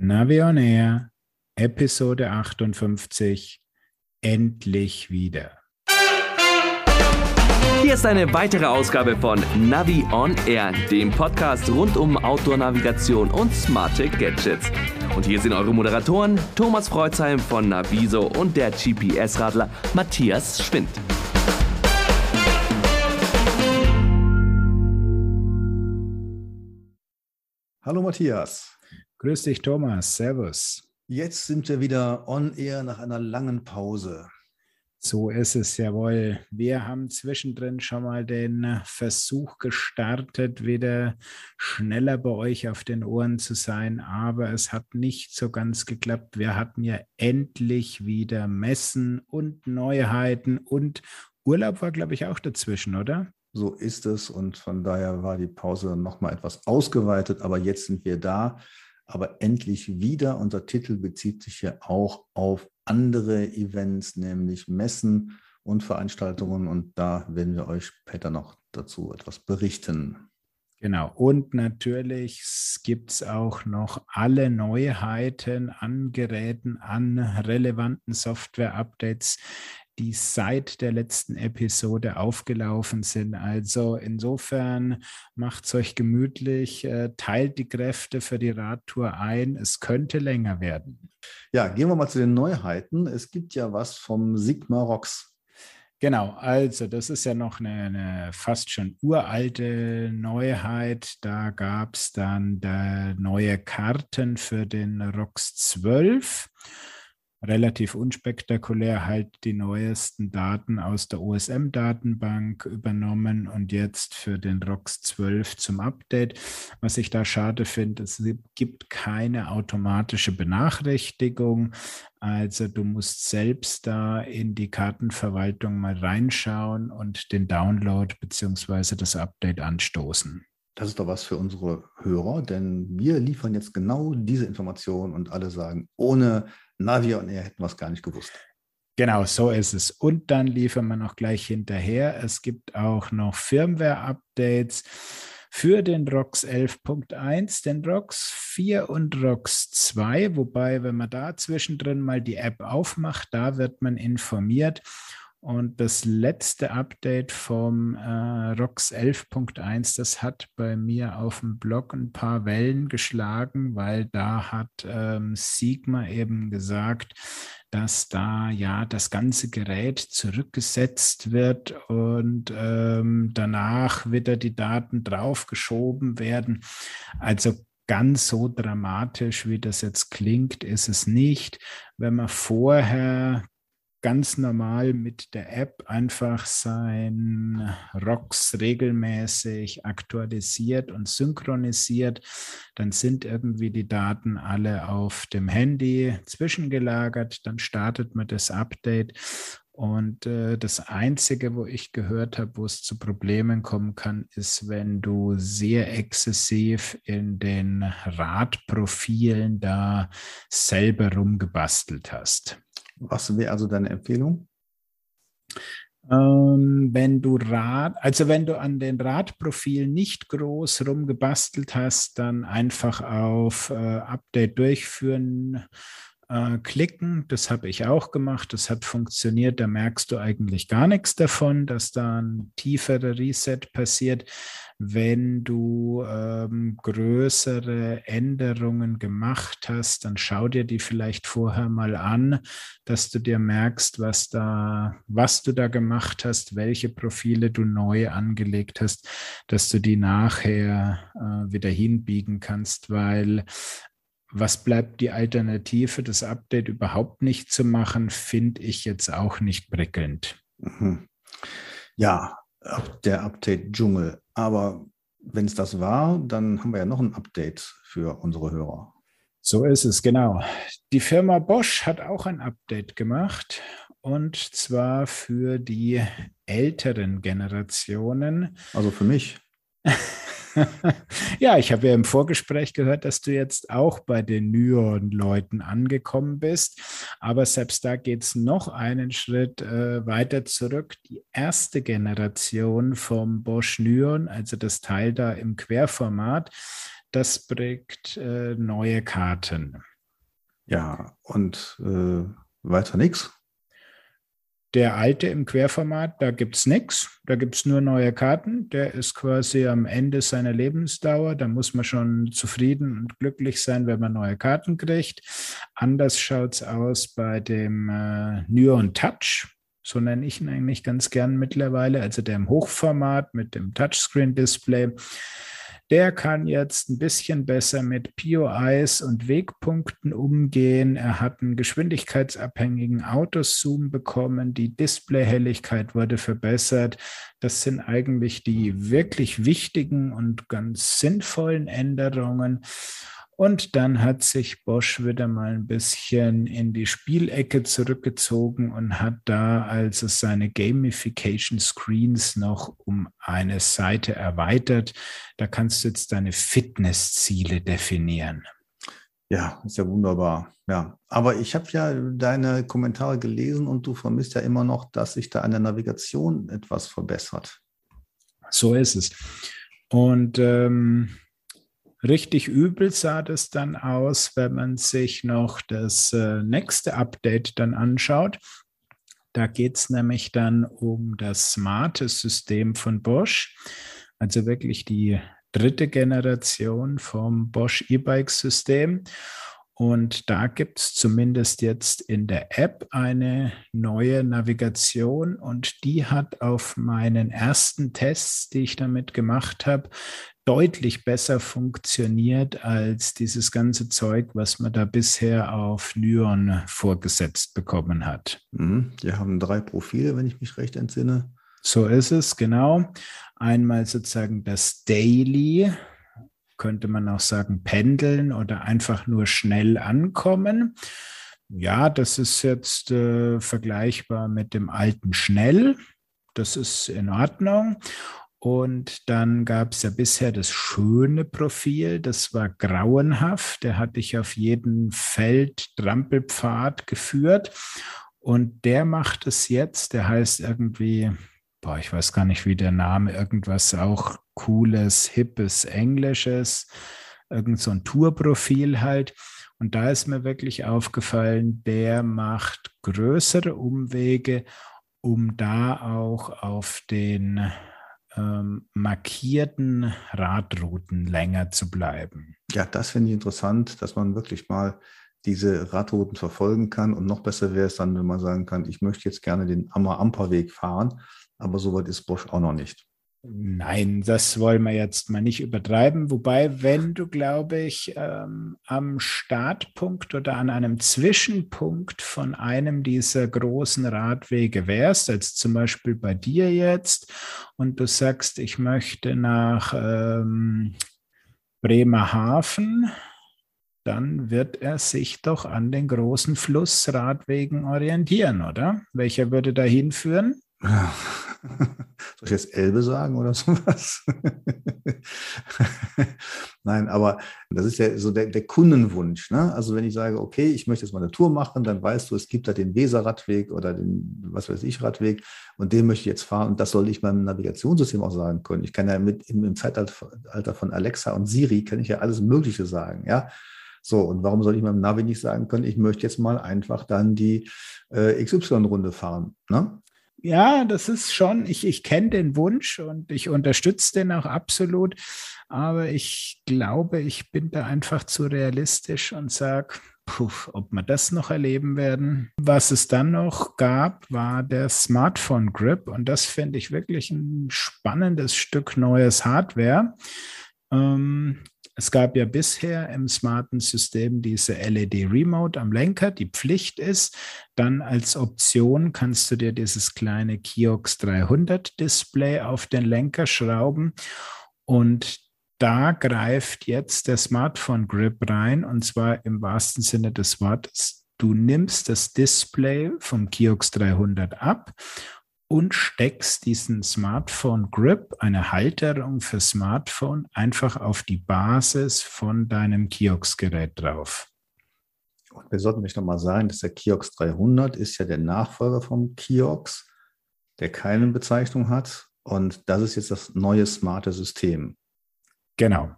Navi on Air, Episode 58, endlich wieder. Hier ist eine weitere Ausgabe von Navi on Air, dem Podcast rund um Outdoor-Navigation und smarte Gadgets. Und hier sind eure Moderatoren Thomas Freuzheim von Naviso und der GPS-Radler Matthias Schwind. Hallo Matthias. Grüß dich, Thomas. Servus. Jetzt sind wir wieder on air nach einer langen Pause. So ist es jawohl. Wir haben zwischendrin schon mal den Versuch gestartet, wieder schneller bei euch auf den Ohren zu sein, aber es hat nicht so ganz geklappt. Wir hatten ja endlich wieder Messen und Neuheiten und Urlaub war, glaube ich, auch dazwischen, oder? So ist es und von daher war die Pause nochmal etwas ausgeweitet, aber jetzt sind wir da aber endlich wieder. Unser Titel bezieht sich ja auch auf andere Events, nämlich Messen und Veranstaltungen. Und da werden wir euch später noch dazu etwas berichten. Genau. Und natürlich gibt es auch noch alle Neuheiten an Geräten, an relevanten Software-Updates, die seit der letzten Episode aufgelaufen sind. Also insofern macht es euch gemütlich, äh, teilt die Kräfte für die Radtour ein. Es könnte länger werden. Ja, gehen wir mal zu den Neuheiten. Es gibt ja was vom Sigma Rocks. Genau, also das ist ja noch eine, eine fast schon uralte Neuheit. Da gab es dann neue Karten für den ROX 12 relativ unspektakulär halt die neuesten Daten aus der OSM-Datenbank übernommen und jetzt für den ROX 12 zum Update. Was ich da schade finde, es gibt keine automatische Benachrichtigung. Also du musst selbst da in die Kartenverwaltung mal reinschauen und den Download bzw. das Update anstoßen. Das ist doch was für unsere Hörer, denn wir liefern jetzt genau diese Informationen und alle sagen, ohne Navi und er hätten es gar nicht gewusst. Genau, so ist es. Und dann liefern wir noch gleich hinterher. Es gibt auch noch Firmware-Updates für den ROX 11.1, den ROX 4 und ROX 2. Wobei, wenn man da zwischendrin mal die App aufmacht, da wird man informiert. Und das letzte Update vom äh, ROX 11.1, das hat bei mir auf dem Blog ein paar Wellen geschlagen, weil da hat ähm, Sigma eben gesagt, dass da ja das ganze Gerät zurückgesetzt wird und ähm, danach wieder die Daten draufgeschoben werden. Also ganz so dramatisch, wie das jetzt klingt, ist es nicht. Wenn man vorher ganz normal mit der App einfach sein ROX regelmäßig aktualisiert und synchronisiert, dann sind irgendwie die Daten alle auf dem Handy zwischengelagert, dann startet man das Update. Und äh, das Einzige, wo ich gehört habe, wo es zu Problemen kommen kann, ist, wenn du sehr exzessiv in den Radprofilen da selber rumgebastelt hast. Was wäre also deine Empfehlung? Ähm, wenn du Rad, also wenn du an den Radprofilen nicht groß rumgebastelt hast, dann einfach auf äh, Update durchführen äh, klicken. Das habe ich auch gemacht. Das hat funktioniert. Da merkst du eigentlich gar nichts davon, dass da ein tieferer Reset passiert. Wenn du ähm, größere Änderungen gemacht hast, dann schau dir die vielleicht vorher mal an, dass du dir merkst, was da, was du da gemacht hast, welche Profile du neu angelegt hast, dass du die nachher äh, wieder hinbiegen kannst, weil was bleibt die Alternative, das Update überhaupt nicht zu machen, finde ich jetzt auch nicht prickelnd. Mhm. Ja, der Update-Dschungel. Aber wenn es das war, dann haben wir ja noch ein Update für unsere Hörer. So ist es, genau. Die Firma Bosch hat auch ein Update gemacht und zwar für die älteren Generationen. Also für mich. ja, ich habe ja im Vorgespräch gehört, dass du jetzt auch bei den Nyon-Leuten angekommen bist. Aber selbst da geht es noch einen Schritt äh, weiter zurück. Die erste Generation vom Bosch Nyon, also das Teil da im Querformat, das bringt äh, neue Karten. Ja, und äh, weiter nichts. Der alte im Querformat, da gibt es nichts, da gibt es nur neue Karten. Der ist quasi am Ende seiner Lebensdauer. Da muss man schon zufrieden und glücklich sein, wenn man neue Karten kriegt. Anders schaut es aus bei dem äh, Nyon Touch. So nenne ich ihn eigentlich ganz gern mittlerweile. Also der im Hochformat mit dem Touchscreen-Display. Der kann jetzt ein bisschen besser mit POIs und Wegpunkten umgehen. Er hat einen geschwindigkeitsabhängigen Autozoom bekommen. Die Displayhelligkeit wurde verbessert. Das sind eigentlich die wirklich wichtigen und ganz sinnvollen Änderungen. Und dann hat sich Bosch wieder mal ein bisschen in die Spielecke zurückgezogen und hat da also seine Gamification Screens noch um eine Seite erweitert. Da kannst du jetzt deine Fitnessziele definieren. Ja, ist ja wunderbar. Ja, aber ich habe ja deine Kommentare gelesen und du vermisst ja immer noch, dass sich da an der Navigation etwas verbessert. So ist es. Und ähm, Richtig übel sah das dann aus, wenn man sich noch das äh, nächste Update dann anschaut. Da geht es nämlich dann um das smarte System von Bosch, also wirklich die dritte Generation vom Bosch E-Bike-System. Und da gibt es zumindest jetzt in der App eine neue Navigation und die hat auf meinen ersten Tests, die ich damit gemacht habe, deutlich besser funktioniert als dieses ganze Zeug, was man da bisher auf Nyon vorgesetzt bekommen hat. Mhm. Die haben drei Profile, wenn ich mich recht entsinne. So ist es, genau. Einmal sozusagen das Daily, könnte man auch sagen, pendeln oder einfach nur schnell ankommen. Ja, das ist jetzt äh, vergleichbar mit dem alten Schnell. Das ist in Ordnung. Und dann gab es ja bisher das schöne Profil, das war grauenhaft. Der hat dich auf jeden Feld Trampelpfad geführt. Und der macht es jetzt, der heißt irgendwie, boah, ich weiß gar nicht, wie der Name, irgendwas auch cooles, hippes, englisches, irgend so ein Tourprofil halt. Und da ist mir wirklich aufgefallen, der macht größere Umwege, um da auch auf den ähm, markierten Radrouten länger zu bleiben. Ja, das finde ich interessant, dass man wirklich mal diese Radrouten verfolgen kann. Und noch besser wäre es dann, wenn man sagen kann, ich möchte jetzt gerne den Ammer-Amper-Weg fahren, aber soweit ist Bosch auch noch nicht. Nein, das wollen wir jetzt mal nicht übertreiben. Wobei, wenn du, glaube ich, ähm, am Startpunkt oder an einem Zwischenpunkt von einem dieser großen Radwege wärst, als zum Beispiel bei dir jetzt, und du sagst, ich möchte nach ähm, Bremerhaven, dann wird er sich doch an den großen Flussradwegen orientieren, oder? Welcher würde da hinführen? Ja. Soll ich jetzt Elbe sagen oder sowas? Nein, aber das ist ja so der, der Kundenwunsch. Ne? Also wenn ich sage, okay, ich möchte jetzt mal eine Tour machen, dann weißt du, es gibt da den Weser-Radweg oder den, was weiß ich, Radweg und den möchte ich jetzt fahren und das soll ich meinem Navigationssystem auch sagen können. Ich kann ja mit im, im Zeitalter von Alexa und Siri, kann ich ja alles Mögliche sagen, ja. So, und warum soll ich meinem Navi nicht sagen können, ich möchte jetzt mal einfach dann die äh, XY-Runde fahren? Ne? Ja, das ist schon, ich, ich kenne den Wunsch und ich unterstütze den auch absolut. Aber ich glaube, ich bin da einfach zu realistisch und sage, ob wir das noch erleben werden. Was es dann noch gab, war der Smartphone Grip. Und das finde ich wirklich ein spannendes Stück neues Hardware. Ähm, es gab ja bisher im smarten System diese LED Remote am Lenker, die Pflicht ist. Dann als Option kannst du dir dieses kleine Kiox 300 Display auf den Lenker schrauben und da greift jetzt der Smartphone Grip rein und zwar im wahrsten Sinne des Wortes. Du nimmst das Display vom Kiox 300 ab und steckst diesen Smartphone Grip, eine Halterung für Smartphone, einfach auf die Basis von deinem Kiox-Gerät drauf. Und wir sollten nicht nochmal sagen, dass der Kiox 300 ist ja der Nachfolger vom Kiox, der keine Bezeichnung hat. Und das ist jetzt das neue smarte System. Genau.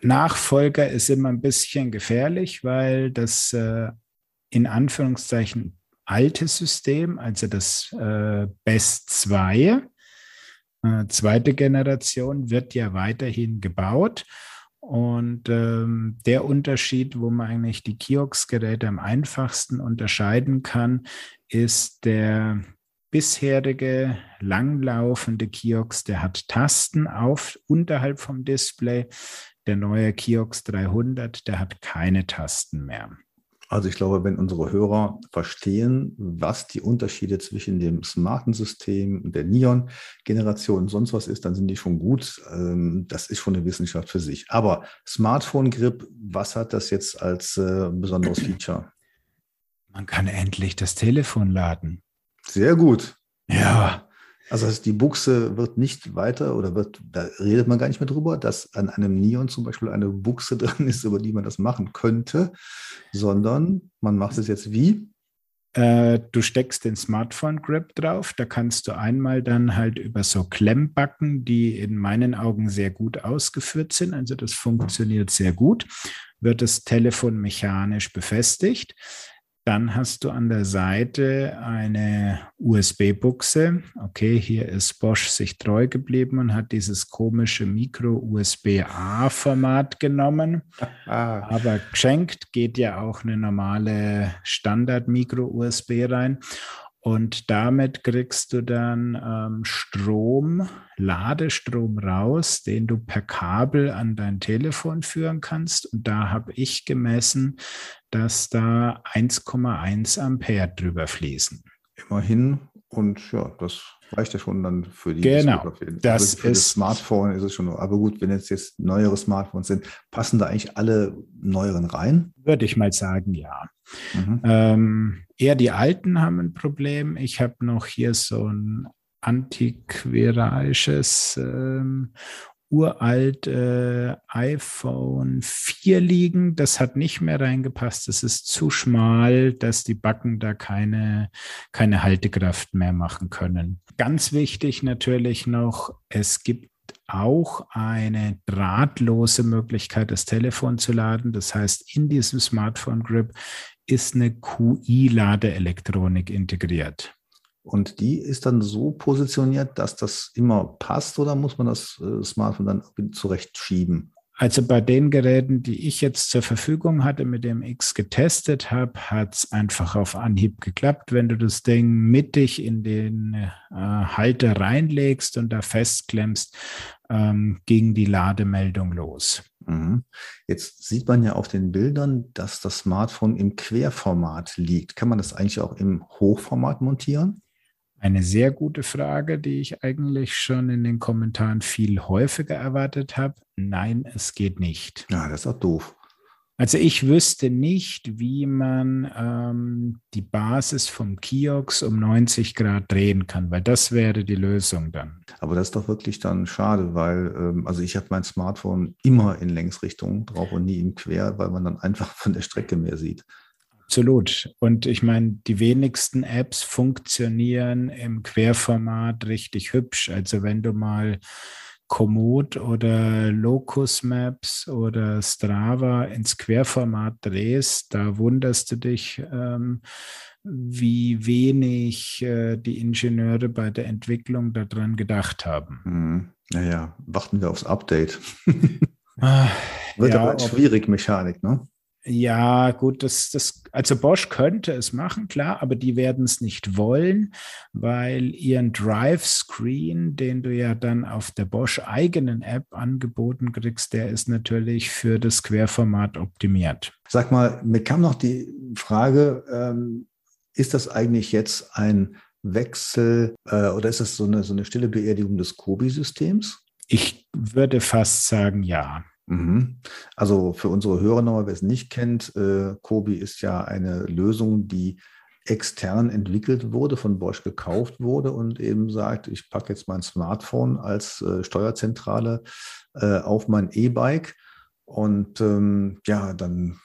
Nachfolger ist immer ein bisschen gefährlich, weil das äh, in Anführungszeichen alte System, also das äh, Best 2, äh, zweite Generation, wird ja weiterhin gebaut. Und ähm, der Unterschied, wo man eigentlich die Kiox-Geräte am einfachsten unterscheiden kann, ist der bisherige langlaufende Kiox, der hat Tasten auf unterhalb vom Display. Der neue Kiox 300, der hat keine Tasten mehr. Also ich glaube, wenn unsere Hörer verstehen, was die Unterschiede zwischen dem smarten System, der Neon-Generation und sonst was ist, dann sind die schon gut. Ähm, das ist schon eine Wissenschaft für sich. Aber Smartphone-Grip, was hat das jetzt als äh, besonderes Feature? Man kann endlich das Telefon laden. Sehr gut. Ja. Also die Buchse wird nicht weiter oder wird, da redet man gar nicht mehr drüber, dass an einem Neon zum Beispiel eine Buchse drin ist, über die man das machen könnte, sondern man macht es jetzt wie? Äh, du steckst den Smartphone Grip drauf, da kannst du einmal dann halt über so Klemmbacken, die in meinen Augen sehr gut ausgeführt sind, also das funktioniert sehr gut, wird das Telefon mechanisch befestigt. Dann hast du an der Seite eine USB-Buchse. Okay, hier ist Bosch sich treu geblieben und hat dieses komische Micro-USB-A-Format genommen. Ah. Aber geschenkt geht ja auch eine normale Standard-Micro-USB rein. Und damit kriegst du dann ähm, Strom, Ladestrom raus, den du per Kabel an dein Telefon führen kannst. Und da habe ich gemessen, dass da 1,1 Ampere drüber fließen. Immerhin. Und ja, das reicht ja schon dann für die Genau, das also für ist das Smartphone ist es schon. Aber gut, wenn jetzt jetzt neuere Smartphones sind, passen da eigentlich alle neueren rein? Würde ich mal sagen, ja. Mhm. Ähm, eher die alten haben ein Problem. Ich habe noch hier so ein antiquarisches ähm, uralt äh, iPhone 4 liegen. Das hat nicht mehr reingepasst. Das ist zu schmal, dass die Backen da keine, keine Haltekraft mehr machen können. Ganz wichtig natürlich noch, es gibt auch eine drahtlose Möglichkeit, das Telefon zu laden. Das heißt, in diesem Smartphone Grip ist eine QI-Ladeelektronik integriert. Und die ist dann so positioniert, dass das immer passt oder muss man das äh, Smartphone dann zurechtschieben? Also bei den Geräten, die ich jetzt zur Verfügung hatte, mit dem X getestet habe, hat es einfach auf Anhieb geklappt. Wenn du das Ding mittig in den äh, Halter reinlegst und da festklemmst, ähm, ging die Lademeldung los. Mhm. Jetzt sieht man ja auf den Bildern, dass das Smartphone im Querformat liegt. Kann man das eigentlich auch im Hochformat montieren? Eine sehr gute Frage, die ich eigentlich schon in den Kommentaren viel häufiger erwartet habe. Nein, es geht nicht. Ja, das ist auch doof. Also ich wüsste nicht, wie man ähm, die Basis vom Kiox um 90 Grad drehen kann, weil das wäre die Lösung dann. Aber das ist doch wirklich dann schade, weil ähm, also ich habe mein Smartphone immer in Längsrichtung drauf und nie im Quer, weil man dann einfach von der Strecke mehr sieht. Absolut. Und ich meine, die wenigsten Apps funktionieren im Querformat richtig hübsch. Also wenn du mal Komoot oder Locus Maps oder Strava ins Querformat drehst, da wunderst du dich, ähm, wie wenig äh, die Ingenieure bei der Entwicklung daran gedacht haben. Mhm. Naja, warten wir aufs Update. ah, Wird ja, aber schwierig, Mechanik, ne? Ja, gut, das, das, also Bosch könnte es machen, klar, aber die werden es nicht wollen, weil ihren Drive-Screen, den du ja dann auf der Bosch eigenen App angeboten kriegst, der ist natürlich für das Querformat optimiert. Sag mal, mir kam noch die Frage, ähm, ist das eigentlich jetzt ein Wechsel äh, oder ist das so eine, so eine stille Beerdigung des Kobi-Systems? Ich würde fast sagen, ja. Mhm. Also für unsere Hörer nochmal, wer es nicht kennt, äh, Kobi ist ja eine Lösung, die extern entwickelt wurde, von Bosch gekauft wurde und eben sagt, ich packe jetzt mein Smartphone als äh, Steuerzentrale äh, auf mein E-Bike und ähm, ja, dann,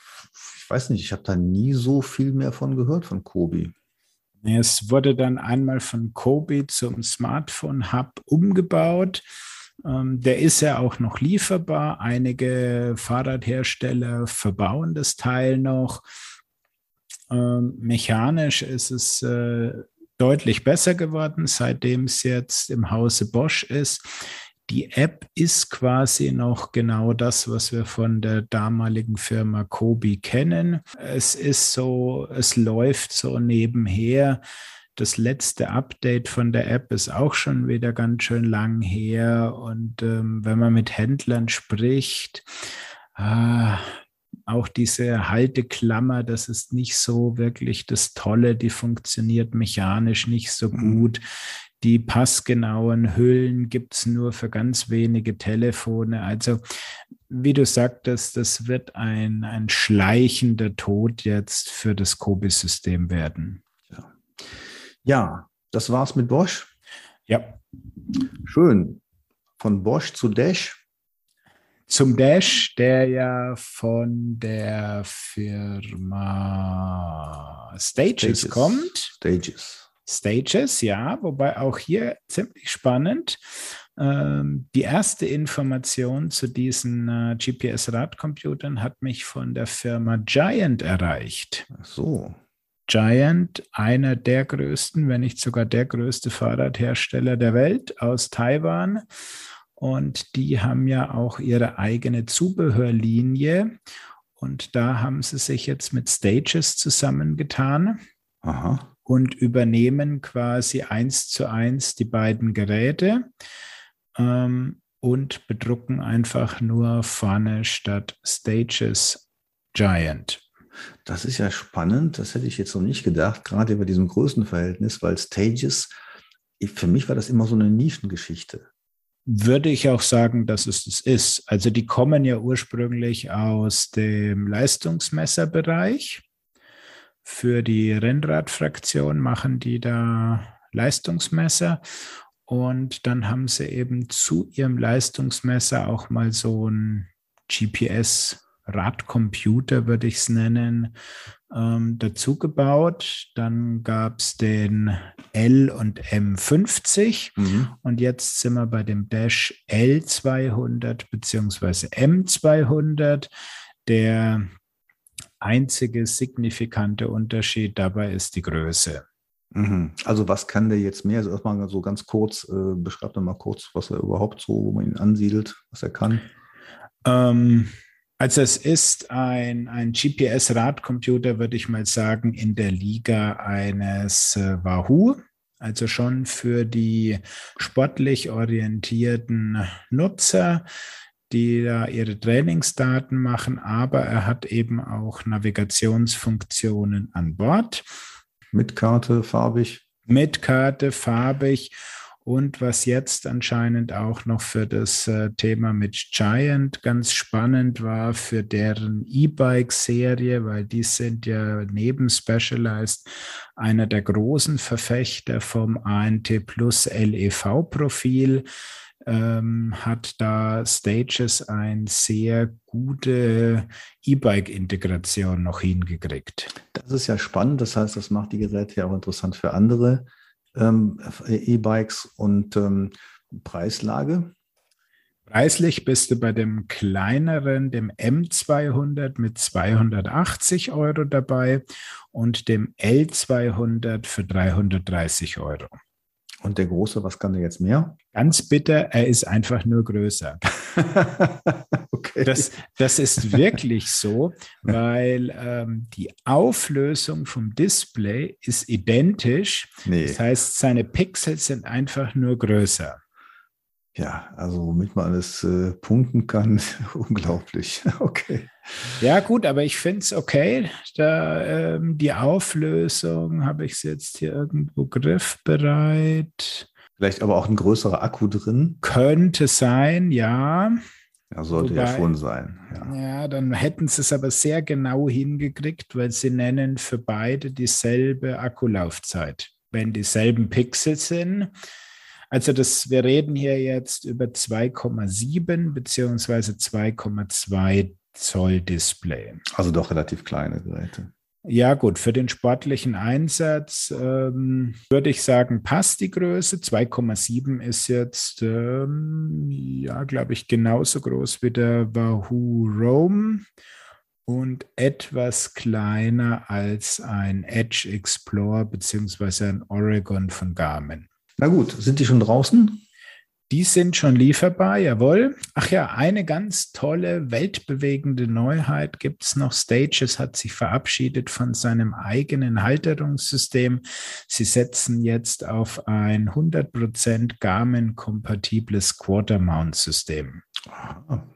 ich weiß nicht, ich habe da nie so viel mehr von gehört von Kobi. Es wurde dann einmal von Kobi zum Smartphone Hub umgebaut der ist ja auch noch lieferbar. Einige Fahrradhersteller verbauen das Teil noch. Ähm, mechanisch ist es äh, deutlich besser geworden, seitdem es jetzt im Hause Bosch ist. Die App ist quasi noch genau das, was wir von der damaligen Firma Kobi kennen. Es ist so, es läuft so nebenher. Das letzte Update von der App ist auch schon wieder ganz schön lang her. Und ähm, wenn man mit Händlern spricht, ah, auch diese Halteklammer, das ist nicht so wirklich das Tolle, die funktioniert mechanisch nicht so mhm. gut. Die passgenauen Hüllen gibt es nur für ganz wenige Telefone. Also, wie du sagtest, das wird ein, ein schleichender Tod jetzt für das Kobi-System werden. Ja. das war's mit Bosch. Ja. Schön. Von Bosch zu Dash zum Dash, der ja von der Firma Stages, Stages, kommt. Stages. Stages, ja, wobei auch hier ziemlich spannend. Ähm, die erste Information zu diesen äh, GPS-Radcomputern hat mich von der Firma Giant erreicht. Ach so. Giant, einer der größten, wenn nicht sogar der größte Fahrradhersteller der Welt aus Taiwan. Und die haben ja auch ihre eigene Zubehörlinie. Und da haben sie sich jetzt mit Stages zusammengetan Aha. und übernehmen quasi eins zu eins die beiden Geräte ähm, und bedrucken einfach nur vorne statt Stages Giant. Das ist ja spannend, das hätte ich jetzt noch nicht gedacht, gerade über diesem Größenverhältnis, weil Stages, für mich war das immer so eine Nischengeschichte würde ich auch sagen, dass es das ist. Also die kommen ja ursprünglich aus dem Leistungsmesserbereich. Für die Rennradfraktion machen die da Leistungsmesser. Und dann haben sie eben zu ihrem Leistungsmesser auch mal so ein GPS Radcomputer, würde ich es nennen, ähm, dazu gebaut. Dann gab es den L und M50 mhm. und jetzt sind wir bei dem Dash L200 bzw. M200. Der einzige signifikante Unterschied dabei ist die Größe. Mhm. Also was kann der jetzt mehr? Also erstmal so ganz kurz, äh, beschreibt mal kurz, was er überhaupt so, wo man ihn ansiedelt, was er kann. Ähm, also es ist ein, ein GPS-Radcomputer, würde ich mal sagen, in der Liga eines äh, Wahoo. Also schon für die sportlich orientierten Nutzer, die da ihre Trainingsdaten machen, aber er hat eben auch Navigationsfunktionen an Bord. Mit Karte, farbig. Mit Karte, farbig und was jetzt anscheinend auch noch für das äh, Thema mit Giant ganz spannend war, für deren E-Bike-Serie, weil die sind ja neben Specialized einer der großen Verfechter vom ANT Plus LEV-Profil. Ähm, hat da Stages eine sehr gute E-Bike-Integration noch hingekriegt. Das ist ja spannend. Das heißt, das macht die Geräte ja auch interessant für andere ähm, E-Bikes und ähm, Preislage? Preislich bist du bei dem kleineren, dem M200 mit 280 Euro dabei und dem L200 für 330 Euro. Und der große, was kann der jetzt mehr? Ganz bitter, er ist einfach nur größer. okay. das, das ist wirklich so, weil ähm, die Auflösung vom Display ist identisch. Nee. Das heißt, seine Pixels sind einfach nur größer. Ja, also womit man alles äh, punkten kann, unglaublich. Okay. Ja, gut, aber ich finde es okay. Da, ähm, die Auflösung, habe ich es jetzt hier irgendwo griffbereit? Vielleicht aber auch ein größerer Akku drin? Könnte sein, ja. Ja, sollte Wobei, ja schon sein. Ja. ja, dann hätten sie es aber sehr genau hingekriegt, weil sie nennen für beide dieselbe Akkulaufzeit. Wenn dieselben Pixel sind, also das, wir reden hier jetzt über 2,7 beziehungsweise 2,2 Zoll Display. Also doch relativ kleine Geräte. Ja, gut, für den sportlichen Einsatz ähm, würde ich sagen, passt die Größe. 2,7 ist jetzt, ähm, ja, glaube ich, genauso groß wie der Wahoo Rome und etwas kleiner als ein Edge Explorer beziehungsweise ein Oregon von Garmin. Na gut, sind die schon draußen? Die sind schon lieferbar, jawohl. Ach ja, eine ganz tolle, weltbewegende Neuheit gibt es noch. Stages hat sich verabschiedet von seinem eigenen Halterungssystem. Sie setzen jetzt auf ein 100% Garmin-kompatibles Quarter-Mount-System.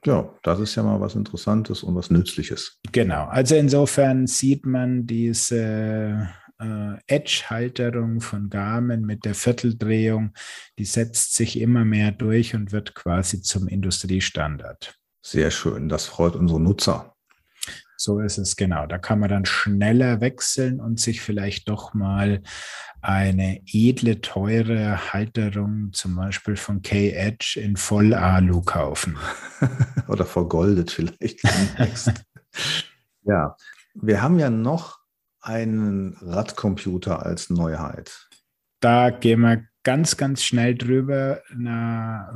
Ja, das ist ja mal was Interessantes und was Nützliches. Genau, also insofern sieht man diese äh, Edge-Halterung von Garmin mit der Vierteldrehung, die setzt sich immer mehr durch und wird quasi zum Industriestandard. Sehr schön, das freut unsere Nutzer. So ist es genau. Da kann man dann schneller wechseln und sich vielleicht doch mal eine edle, teure Halterung, zum Beispiel von K-Edge in Voll-Alu kaufen. Oder vergoldet vielleicht. ja, wir haben ja noch einen Radcomputer als Neuheit? Da gehen wir ganz, ganz schnell drüber. Na,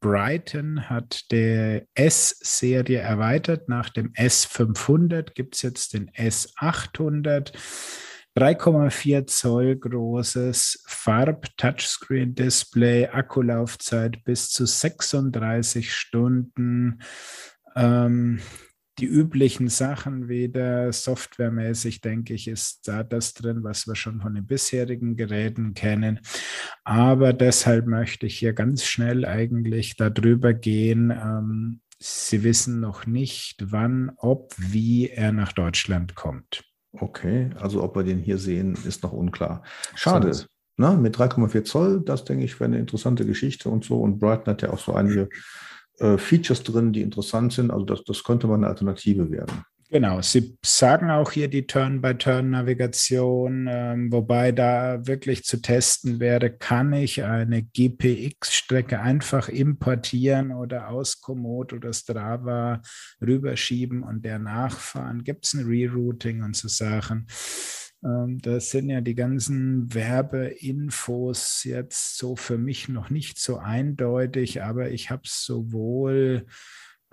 Brighton hat der S-Serie erweitert. Nach dem S500 gibt es jetzt den S800. 3,4 Zoll großes Farb-Touchscreen-Display, Akkulaufzeit bis zu 36 Stunden. Ähm, die üblichen Sachen wieder softwaremäßig, denke ich, ist da das drin, was wir schon von den bisherigen Geräten kennen. Aber deshalb möchte ich hier ganz schnell eigentlich darüber gehen. Ähm, Sie wissen noch nicht, wann, ob, wie er nach Deutschland kommt. Okay, also ob wir den hier sehen, ist noch unklar. Schade. So. Ne? Mit 3,4 Zoll, das denke ich, wäre eine interessante Geschichte und so. Und Brighton hat ja auch so einige äh, Features drin, die interessant sind. Also das, das könnte mal eine Alternative werden. Genau, Sie sagen auch hier die Turn-by-Turn-Navigation, ähm, wobei da wirklich zu testen wäre, kann ich eine GPX-Strecke einfach importieren oder aus Komoot oder Strava rüberschieben und der nachfahren? Gibt es ein Rerouting und so Sachen? Ähm, das sind ja die ganzen Werbeinfos jetzt so für mich noch nicht so eindeutig, aber ich habe sowohl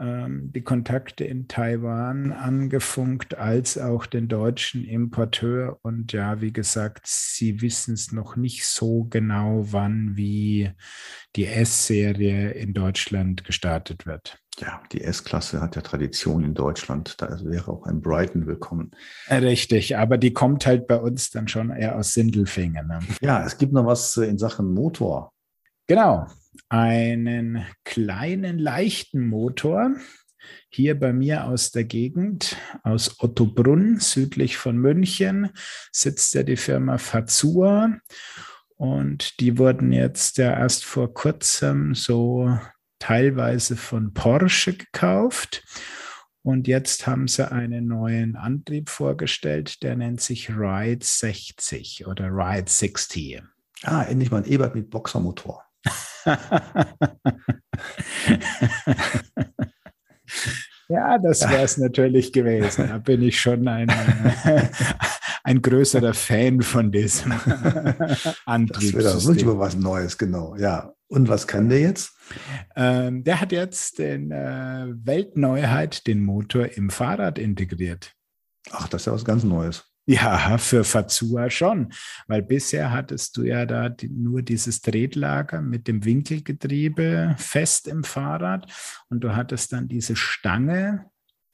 ähm, die Kontakte in Taiwan angefunkt als auch den deutschen Importeur. Und ja, wie gesagt, sie wissen es noch nicht so genau, wann wie die S-Serie in Deutschland gestartet wird. Ja, die S-Klasse hat ja Tradition in Deutschland. Da wäre auch ein Brighton willkommen. Richtig, aber die kommt halt bei uns dann schon eher aus Sindelfingen. Ne? Ja, es gibt noch was in Sachen Motor. Genau, einen kleinen, leichten Motor. Hier bei mir aus der Gegend, aus Ottobrunn, südlich von München, sitzt ja die Firma Fazua. Und die wurden jetzt ja erst vor kurzem so teilweise von Porsche gekauft. Und jetzt haben sie einen neuen Antrieb vorgestellt, der nennt sich Ride 60 oder Ride 60. Ah, endlich mal ein E-Bike mit Boxermotor. ja, das wäre es natürlich gewesen. Da bin ich schon ein, ein größerer Fan von diesem Antrieb. Das wäre über was Neues, genau. Ja. Und was kann der jetzt? Ähm, der hat jetzt den äh, Weltneuheit, den Motor im Fahrrad integriert. Ach, das ist ja was ganz Neues. Ja, für Fazua schon, weil bisher hattest du ja da die, nur dieses Tretlager mit dem Winkelgetriebe fest im Fahrrad und du hattest dann diese Stange,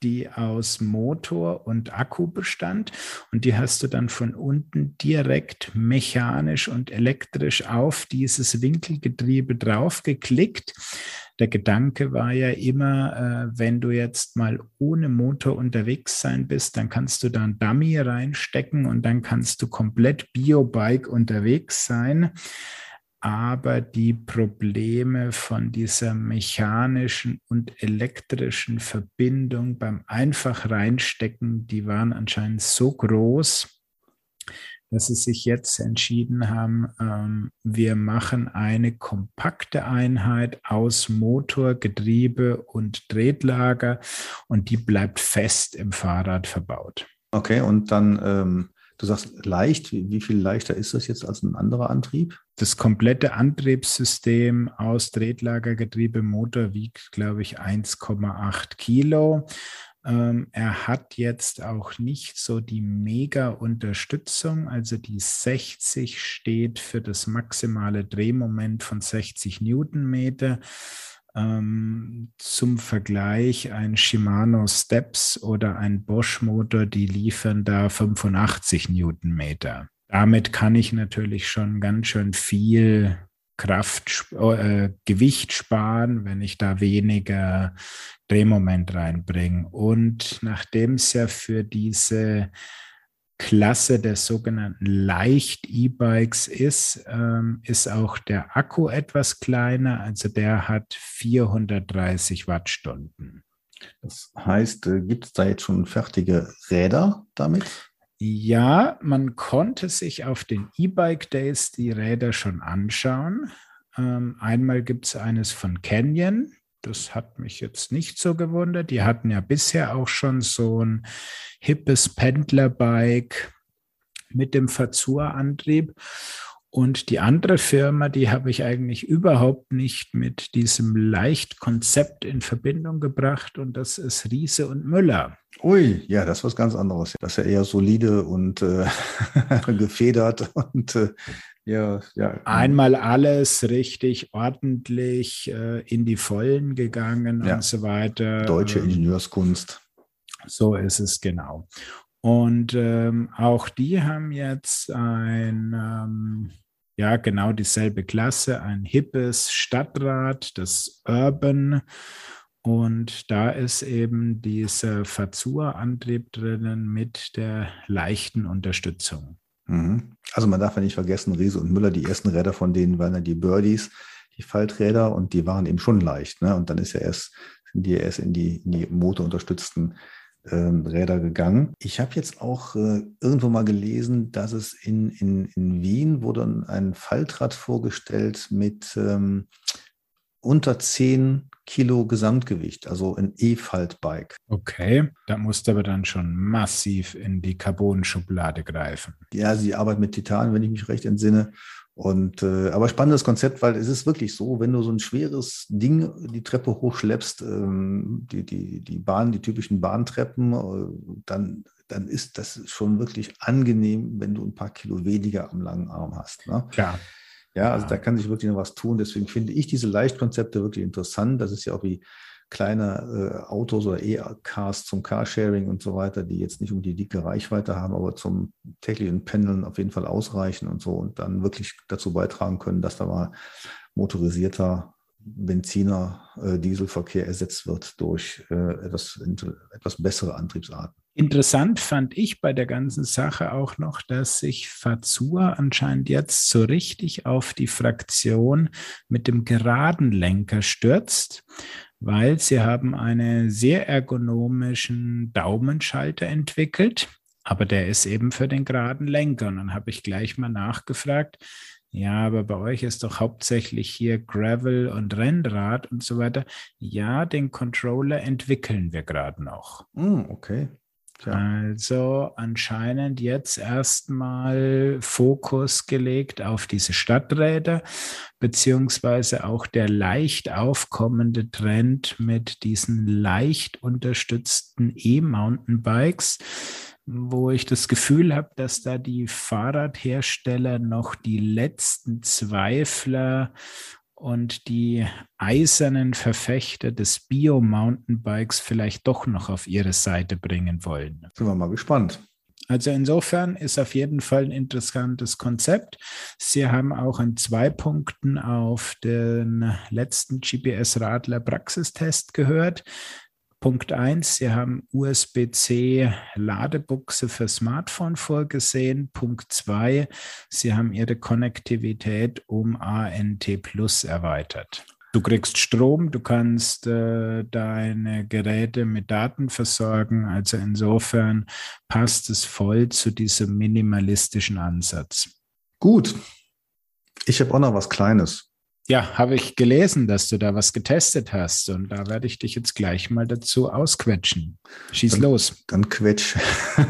die aus Motor und Akku bestand und die hast du dann von unten direkt mechanisch und elektrisch auf dieses Winkelgetriebe draufgeklickt. Der Gedanke war ja immer, äh, wenn du jetzt mal ohne Motor unterwegs sein bist, dann kannst du da ein Dummy reinstecken und dann kannst du komplett Biobike unterwegs sein aber die Probleme von dieser mechanischen und elektrischen Verbindung beim einfach reinstecken, die waren anscheinend so groß, dass sie sich jetzt entschieden haben, ähm, wir machen eine kompakte Einheit aus Motor, Getriebe und Tretlager und die bleibt fest im Fahrrad verbaut. Okay, und dann, ähm, du sagst leicht, wie, viel leichter ist das jetzt als ein anderer Antrieb? Das komplette Antriebssystem aus Tretlagergetriebe Motor wiegt, glaube ich, 1,8 Kilo. Ähm, er hat jetzt auch nicht so die Mega-Unterstützung. Also die 60 steht für das maximale Drehmoment von 60 Newtonmeter. Ähm, zum Vergleich ein Shimano Steps oder ein Bosch Motor, die liefern da 85 Newtonmeter. Damit kann ich natürlich schon ganz schön viel Kraft, äh, Gewicht sparen, wenn ich da weniger Drehmoment reinbringe. Und nachdem es ja für diese Klasse der sogenannten Leicht-E-Bikes ist, ähm, ist auch der Akku etwas kleiner. Also der hat 430 Wattstunden. Das heißt, äh, gibt es da jetzt schon fertige Räder damit? Ja, man konnte sich auf den E-Bike Days die Räder schon anschauen. Ähm, einmal gibt es eines von Canyon. Das hat mich jetzt nicht so gewundert. Die hatten ja bisher auch schon so ein hippes Pendlerbike mit dem Fazur-Antrieb. Und die andere Firma, die habe ich eigentlich überhaupt nicht mit diesem Leichtkonzept in Verbindung gebracht. Und das ist Riese und Müller. Ui, ja, das ist was ganz anderes. Das ist ja eher solide und äh, gefedert und äh, ja, ja. Einmal alles richtig ordentlich äh, in die Vollen gegangen ja. und so weiter. Deutsche ähm, Ingenieurskunst. So ist es genau. Und ähm, auch die haben jetzt ein, ähm, ja, genau dieselbe Klasse, ein hippes Stadtrad, das Urban. Und da ist eben dieser Fazur-Antrieb drinnen mit der leichten Unterstützung. Mhm. Also man darf ja nicht vergessen, Riese und Müller, die ersten Räder von denen waren ja die Birdies, die Falträder und die waren eben schon leicht. Ne? Und dann ist ja erst, sind die erst in die, in die motorunterstützten äh, Räder gegangen. Ich habe jetzt auch äh, irgendwo mal gelesen, dass es in, in, in Wien wurde ein Faltrad vorgestellt mit ähm, unter 10 Kilo Gesamtgewicht, also ein E-Faltbike. Okay, da musste aber dann schon massiv in die Carbon-Schublade greifen. Ja, sie arbeitet mit Titan, wenn ich mich recht entsinne. Und äh, aber spannendes Konzept, weil es ist wirklich so, wenn du so ein schweres Ding die Treppe hochschleppst, ähm, die, die, die Bahn, die typischen Bahntreppen, äh, dann, dann ist das schon wirklich angenehm, wenn du ein paar Kilo weniger am langen Arm hast. Ne? Klar. Ja, also da kann sich wirklich noch was tun. Deswegen finde ich diese Leichtkonzepte wirklich interessant. Das ist ja auch wie kleine äh, Autos oder E-Cars zum Carsharing und so weiter, die jetzt nicht um die dicke Reichweite haben, aber zum täglichen Pendeln auf jeden Fall ausreichen und so und dann wirklich dazu beitragen können, dass da mal motorisierter Benziner, äh, Dieselverkehr ersetzt wird durch äh, etwas, etwas bessere Antriebsarten. Interessant fand ich bei der ganzen Sache auch noch, dass sich Fazur anscheinend jetzt so richtig auf die Fraktion mit dem geraden Lenker stürzt, weil sie haben einen sehr ergonomischen Daumenschalter entwickelt, aber der ist eben für den geraden Lenker. Und dann habe ich gleich mal nachgefragt, ja, aber bei euch ist doch hauptsächlich hier Gravel und Rennrad und so weiter. Ja, den Controller entwickeln wir gerade noch. Mm, okay. Tja. Also anscheinend jetzt erstmal Fokus gelegt auf diese Stadträder, beziehungsweise auch der leicht aufkommende Trend mit diesen leicht unterstützten E-Mountainbikes, wo ich das Gefühl habe, dass da die Fahrradhersteller noch die letzten Zweifler und die eisernen Verfechter des Bio-Mountainbikes vielleicht doch noch auf ihre Seite bringen wollen. Sind wir mal gespannt. Also insofern ist auf jeden Fall ein interessantes Konzept. Sie haben auch in zwei Punkten auf den letzten GPS-Radler Praxistest gehört. Punkt 1, Sie haben USB-C Ladebuchse für Smartphone vorgesehen. Punkt 2, Sie haben Ihre Konnektivität um ANT Plus erweitert. Du kriegst Strom, du kannst äh, deine Geräte mit Daten versorgen. Also insofern passt es voll zu diesem minimalistischen Ansatz. Gut. Ich habe auch noch was Kleines. Ja, habe ich gelesen, dass du da was getestet hast und da werde ich dich jetzt gleich mal dazu ausquetschen. Schieß dann, los. Dann quetsch.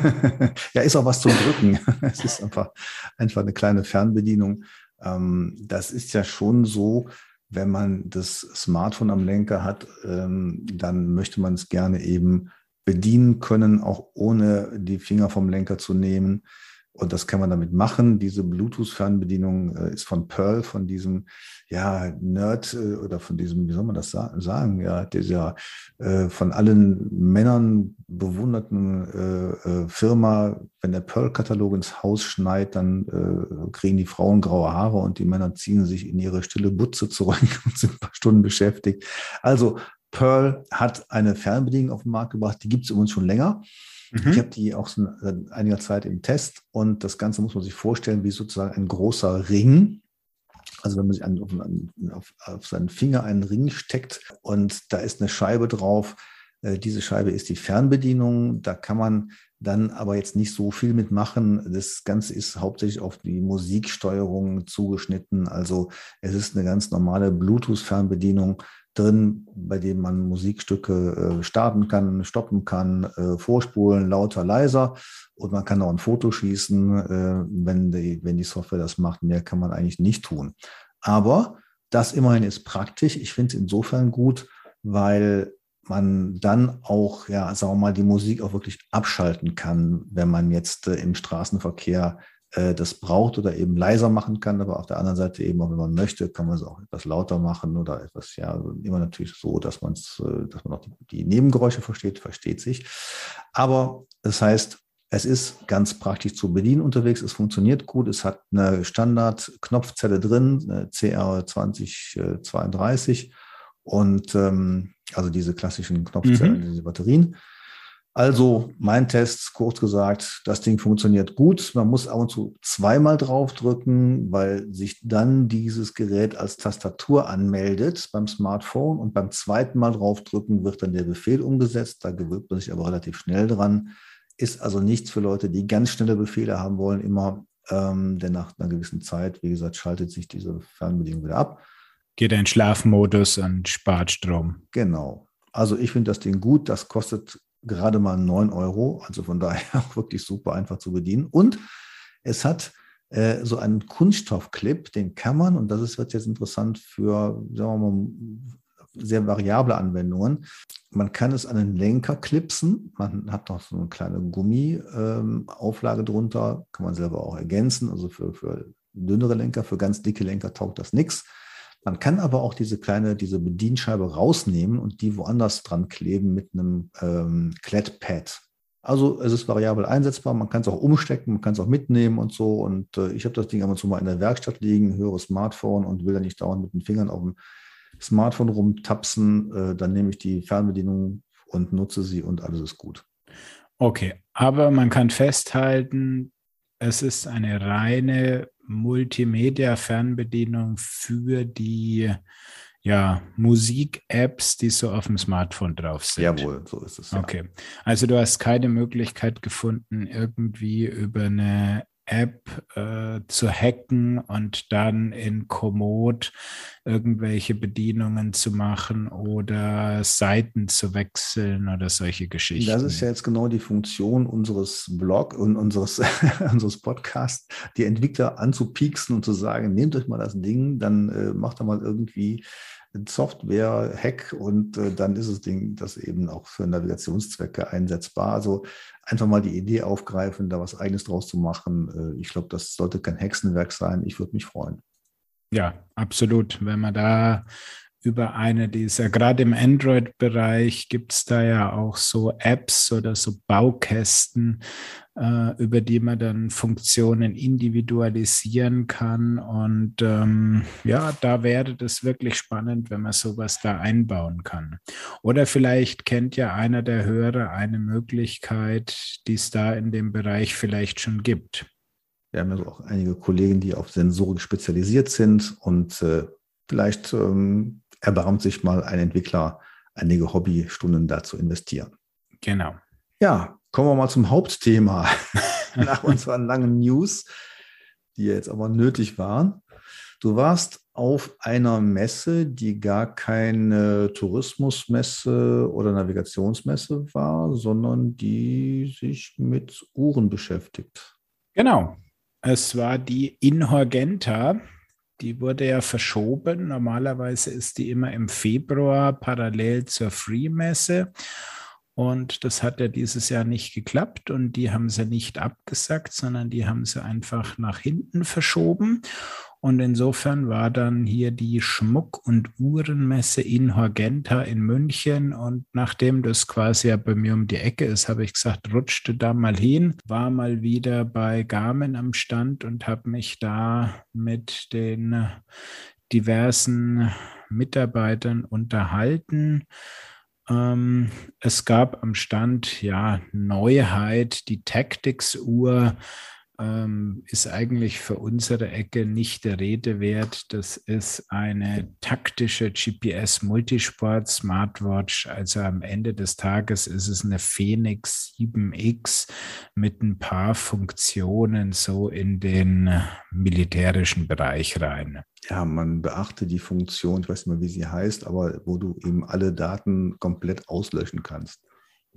ja, ist auch was zum Drücken. es ist einfach, einfach eine kleine Fernbedienung. Ähm, das ist ja schon so, wenn man das Smartphone am Lenker hat, ähm, dann möchte man es gerne eben bedienen können, auch ohne die Finger vom Lenker zu nehmen. Und das kann man damit machen. Diese Bluetooth-Fernbedienung äh, ist von Pearl, von diesem ja, Nerd äh, oder von diesem, wie soll man das sa sagen, ja, dieser äh, von allen Männern bewunderten äh, äh, Firma. Wenn der Pearl-Katalog ins Haus schneit, dann äh, kriegen die Frauen graue Haare und die Männer ziehen sich in ihre stille Butze zurück und sind ein paar Stunden beschäftigt. Also Pearl hat eine Fernbedienung auf den Markt gebracht, die gibt es übrigens schon länger. Mhm. Ich habe die auch seit einiger Zeit im Test und das Ganze muss man sich vorstellen wie sozusagen ein großer Ring. Also wenn man sich an, auf, auf, seinen Finger einen Ring steckt und da ist eine Scheibe drauf, äh, diese Scheibe ist die Fernbedienung. Da kann man dann aber jetzt nicht so viel mitmachen. Das Ganze ist hauptsächlich auf die Musiksteuerung zugeschnitten. Also es ist eine ganz normale Bluetooth-Fernbedienung drin, bei dem man Musikstücke äh, starten kann, stoppen kann, äh, vorspulen, lauter, leiser. Und man kann auch ein Foto schießen, äh, wenn, die, wenn die Software das macht. Mehr kann man eigentlich nicht tun. Aber das immerhin ist praktisch. Ich finde es insofern gut, weil man dann auch, ja, sagen wir mal, die Musik auch wirklich abschalten kann, wenn man jetzt im Straßenverkehr äh, das braucht oder eben leiser machen kann, aber auf der anderen Seite eben auch, wenn man möchte, kann man es auch etwas lauter machen oder etwas, ja, immer natürlich so, dass man es, äh, dass man auch die, die Nebengeräusche versteht, versteht sich. Aber das heißt, es ist ganz praktisch zu bedienen unterwegs. Es funktioniert gut. Es hat eine Standard-Knopfzelle drin, CR2032 und ähm, also diese klassischen Knopfzellen, mhm. diese Batterien. Also mein Test, kurz gesagt, das Ding funktioniert gut. Man muss ab und zu zweimal draufdrücken, weil sich dann dieses Gerät als Tastatur anmeldet beim Smartphone und beim zweiten Mal draufdrücken wird dann der Befehl umgesetzt. Da gewöhnt man sich aber relativ schnell dran. Ist also nichts für Leute, die ganz schnelle Befehle haben wollen, immer, ähm, denn nach einer gewissen Zeit, wie gesagt, schaltet sich diese Fernbedienung wieder ab. Geht in Schlafmodus und spart Strom. Genau. Also ich finde das Ding gut. Das kostet gerade mal 9 Euro. Also von daher auch wirklich super einfach zu bedienen. Und es hat äh, so einen Kunststoffclip, den kann man, und das ist, wird jetzt interessant für, sagen wir mal, sehr variable Anwendungen. Man kann es an den Lenker klipsen. Man hat noch so eine kleine Gummiauflage ähm, drunter, kann man selber auch ergänzen. Also für, für dünnere Lenker, für ganz dicke Lenker taugt das nichts. Man kann aber auch diese kleine, diese Bedienscheibe rausnehmen und die woanders dran kleben mit einem ähm, Klettpad. Also es ist variabel einsetzbar, man kann es auch umstecken, man kann es auch mitnehmen und so. Und äh, ich habe das Ding ab und zu mal in der Werkstatt liegen, höre Smartphone und will da nicht dauernd mit den Fingern auf dem Smartphone rumtapsen. Äh, dann nehme ich die Fernbedienung und nutze sie und alles ist gut. Okay, aber man kann festhalten, es ist eine reine Multimedia-Fernbedienung für die ja, Musik-Apps, die so auf dem Smartphone drauf sind. Jawohl, so ist es. Ja. Okay. Also du hast keine Möglichkeit gefunden, irgendwie über eine App äh, zu hacken und dann in Komoot irgendwelche Bedienungen zu machen oder Seiten zu wechseln oder solche Geschichten. Das ist ja jetzt genau die Funktion unseres Blog und unseres, unseres Podcasts, die Entwickler anzupieksen und zu sagen, nehmt euch mal das Ding, dann äh, macht da mal irgendwie Software-Hack und äh, dann ist das Ding das eben auch für Navigationszwecke einsetzbar. Also einfach mal die Idee aufgreifen, da was Eigenes draus zu machen. Äh, ich glaube, das sollte kein Hexenwerk sein. Ich würde mich freuen. Ja, absolut. Wenn man da über eine dieser, gerade im Android-Bereich gibt es da ja auch so Apps oder so Baukästen, äh, über die man dann Funktionen individualisieren kann. Und ähm, ja, da wäre das wirklich spannend, wenn man sowas da einbauen kann. Oder vielleicht kennt ja einer der Hörer eine Möglichkeit, die es da in dem Bereich vielleicht schon gibt. Wir haben ja auch einige Kollegen, die auf Sensorik spezialisiert sind und äh, vielleicht ähm, erbarmt sich mal ein Entwickler, einige Hobbystunden da zu investieren. Genau. Ja, kommen wir mal zum Hauptthema nach unseren langen News, die jetzt aber nötig waren. Du warst auf einer Messe, die gar keine Tourismusmesse oder Navigationsmesse war, sondern die sich mit Uhren beschäftigt. Genau. Es war die Inhorgenta. Die wurde ja verschoben. Normalerweise ist die immer im Februar parallel zur Free-Messe. Und das hat ja dieses Jahr nicht geklappt und die haben sie nicht abgesagt, sondern die haben sie einfach nach hinten verschoben. Und insofern war dann hier die Schmuck- und Uhrenmesse in Horgenta in München. Und nachdem das quasi ja bei mir um die Ecke ist, habe ich gesagt, rutschte da mal hin, war mal wieder bei Garmin am Stand und habe mich da mit den diversen Mitarbeitern unterhalten. Ähm, es gab am Stand ja Neuheit, die Tactics-Uhr ähm, ist eigentlich für unsere Ecke nicht der Rede wert. Das ist eine taktische GPS Multisport Smartwatch. Also am Ende des Tages ist es eine Phoenix 7X mit ein paar Funktionen so in den militärischen Bereich rein. Ja, man beachte die Funktion, ich weiß nicht mehr, wie sie heißt, aber wo du eben alle Daten komplett auslöschen kannst.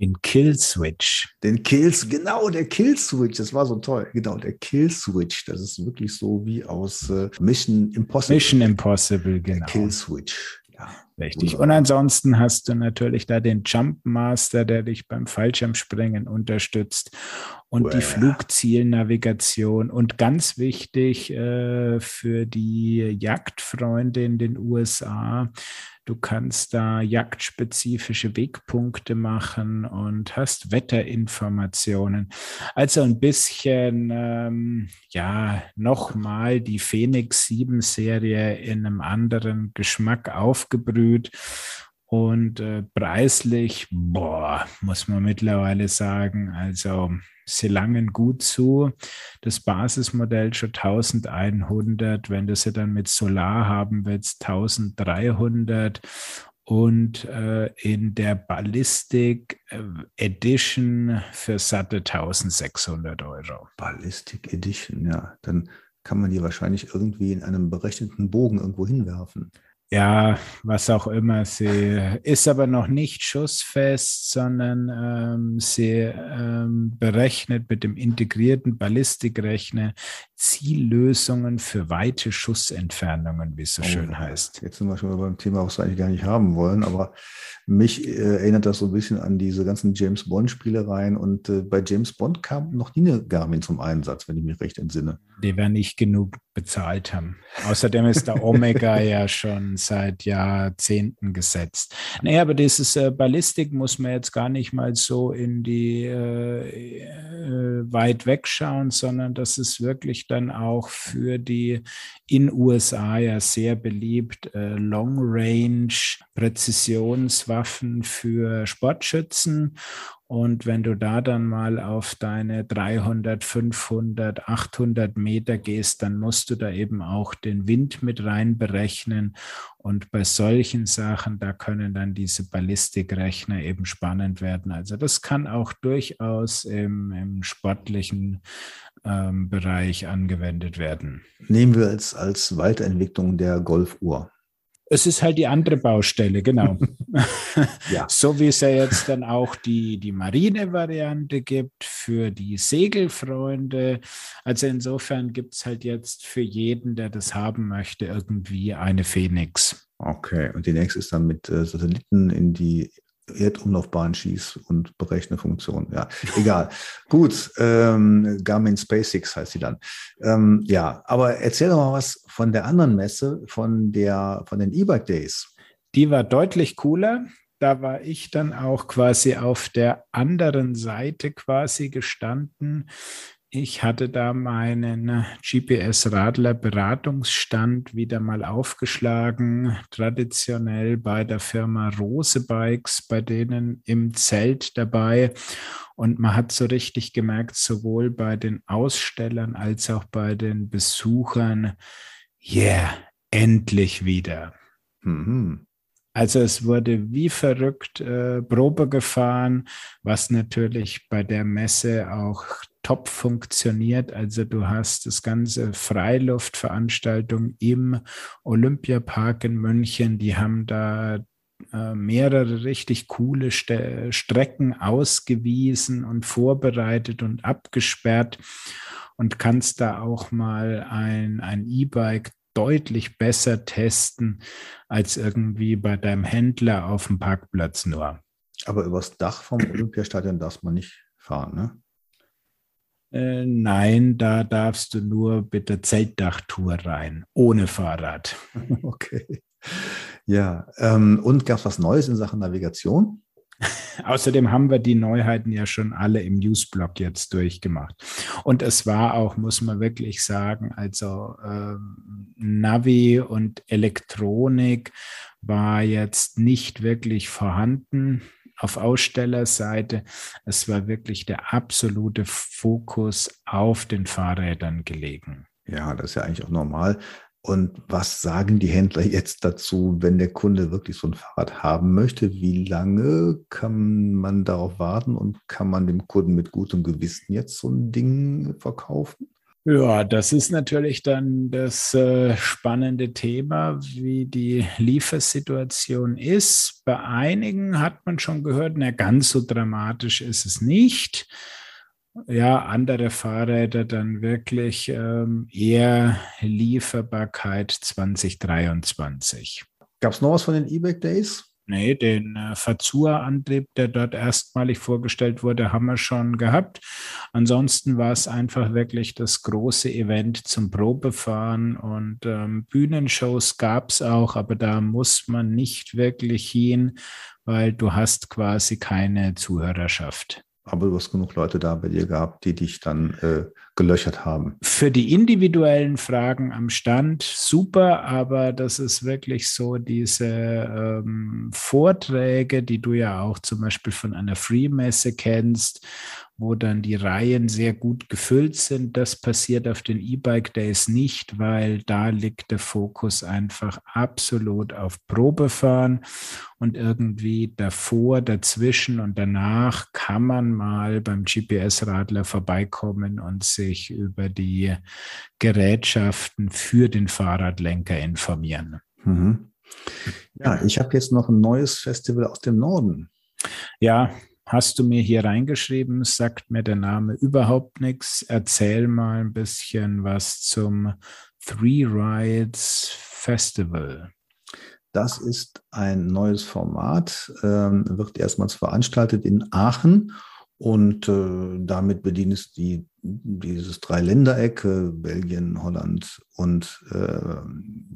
Den Kill-Switch. Den Kills, genau, der Kill-Switch, das war so toll. Genau, der Kill-Switch, das ist wirklich so wie aus äh, Mission Impossible. Mission Impossible, genau. Kill-Switch. Ja, Richtig. Wunderbar. Und ansonsten hast du natürlich da den Jump Master, der dich beim Fallschirmspringen unterstützt und well. die Flugzielnavigation. Und ganz wichtig äh, für die Jagdfreunde in den USA, Du kannst da jagdspezifische Wegpunkte machen und hast Wetterinformationen. Also ein bisschen, ähm, ja, nochmal die Phoenix 7 Serie in einem anderen Geschmack aufgebrüht. Und äh, preislich, boah, muss man mittlerweile sagen, also sie langen gut zu. Das Basismodell schon 1100, wenn du sie dann mit Solar haben willst, 1300 und äh, in der Ballistic äh, Edition für satte 1600 Euro. Ballistic Edition, ja. Dann kann man die wahrscheinlich irgendwie in einem berechneten Bogen irgendwo hinwerfen ja, was auch immer. Sie ist aber noch nicht schussfest, sondern ähm, sie ähm, berechnet mit dem integrierten Ballistikrechner Ziellösungen für weite Schussentfernungen, wie es so oh, schön heißt. Jetzt sind wir schon beim Thema, was wir eigentlich gar nicht haben wollen, aber mich äh, erinnert das so ein bisschen an diese ganzen James Bond-Spielereien und äh, bei James Bond kam noch nie eine Garmin zum Einsatz, wenn ich mich recht entsinne. Die werden nicht genug bezahlt haben. Außerdem ist der Omega ja schon seit Jahrzehnten gesetzt. Naja, aber dieses äh, Ballistik muss man jetzt gar nicht mal so in die äh, äh, weit wegschauen, sondern das ist wirklich dann auch für die in USA ja sehr beliebt äh, Long Range Präzisionswaffen für Sportschützen und wenn du da dann mal auf deine 300, 500, 800 Meter gehst, dann musst du da eben auch den Wind mit rein berechnen. Und bei solchen Sachen, da können dann diese Ballistikrechner eben spannend werden. Also das kann auch durchaus im, im sportlichen ähm, Bereich angewendet werden. Nehmen wir es als Weiterentwicklung der Golfuhr. Es ist halt die andere Baustelle, genau. ja. So wie es ja jetzt dann auch die, die Marine-Variante gibt für die Segelfreunde. Also insofern gibt es halt jetzt für jeden, der das haben möchte, irgendwie eine Phoenix. Okay, und die nächste ist dann mit äh, Satelliten in die Erdumlaufbahn schießt und berechne Funktion. Ja, egal. Gut, ähm, Garmin SpaceX heißt sie dann. Ähm, ja, aber erzähl doch mal was von der anderen Messe, von der, von den E-Bike Days. Die war deutlich cooler. Da war ich dann auch quasi auf der anderen Seite quasi gestanden. Ich hatte da meinen GPS-Radler-Beratungsstand wieder mal aufgeschlagen, traditionell bei der Firma Rose Bikes, bei denen im Zelt dabei. Und man hat so richtig gemerkt, sowohl bei den Ausstellern als auch bei den Besuchern, yeah, endlich wieder. Mhm. Also es wurde wie verrückt äh, Probe gefahren, was natürlich bei der Messe auch top funktioniert. Also du hast das ganze Freiluftveranstaltung im Olympiapark in München. Die haben da äh, mehrere richtig coole St Strecken ausgewiesen und vorbereitet und abgesperrt und kannst da auch mal ein, ein E-Bike deutlich besser testen als irgendwie bei deinem Händler auf dem Parkplatz nur. Aber übers Dach vom Olympiastadion darf man nicht fahren, ne? Äh, nein, da darfst du nur mit der Zeltdachtour rein, ohne Fahrrad. Okay. Ja, ähm, und gab es was Neues in Sachen Navigation? Außerdem haben wir die Neuheiten ja schon alle im Newsblog jetzt durchgemacht. Und es war auch, muss man wirklich sagen, also äh, Navi und Elektronik war jetzt nicht wirklich vorhanden auf Ausstellerseite. Es war wirklich der absolute Fokus auf den Fahrrädern gelegen. Ja, das ist ja eigentlich auch normal. Und was sagen die Händler jetzt dazu, wenn der Kunde wirklich so ein Fahrrad haben möchte? Wie lange kann man darauf warten und kann man dem Kunden mit gutem Gewissen jetzt so ein Ding verkaufen? Ja, das ist natürlich dann das äh, spannende Thema, wie die Liefersituation ist. Bei einigen hat man schon gehört, na ganz so dramatisch ist es nicht ja, andere Fahrräder dann wirklich ähm, eher Lieferbarkeit 2023. Gab es noch was von den E-Bike Days? Nee, den äh, Fazua-Antrieb, der dort erstmalig vorgestellt wurde, haben wir schon gehabt. Ansonsten war es einfach wirklich das große Event zum Probefahren und ähm, Bühnenshows gab es auch, aber da muss man nicht wirklich hin, weil du hast quasi keine Zuhörerschaft aber du hast genug Leute da bei dir gehabt, die dich dann äh, gelöchert haben. Für die individuellen Fragen am Stand super, aber das ist wirklich so diese ähm, Vorträge, die du ja auch zum Beispiel von einer Free-Messe kennst, wo dann die Reihen sehr gut gefüllt sind. Das passiert auf den E-Bike Days nicht, weil da liegt der Fokus einfach absolut auf Probefahren und irgendwie davor, dazwischen und danach kann man mal beim GPS-Radler vorbeikommen und sich über die Gerätschaften für den Fahrradlenker informieren. Mhm. Ja, ich habe jetzt noch ein neues Festival aus dem Norden. Ja, hast du mir hier reingeschrieben, sagt mir der Name überhaupt nichts. Erzähl mal ein bisschen was zum Three Rides Festival. Das ist ein neues Format, ähm, wird erstmals veranstaltet in Aachen und äh, damit bedient es die, dieses Dreiländereck, äh, Belgien, Holland und äh,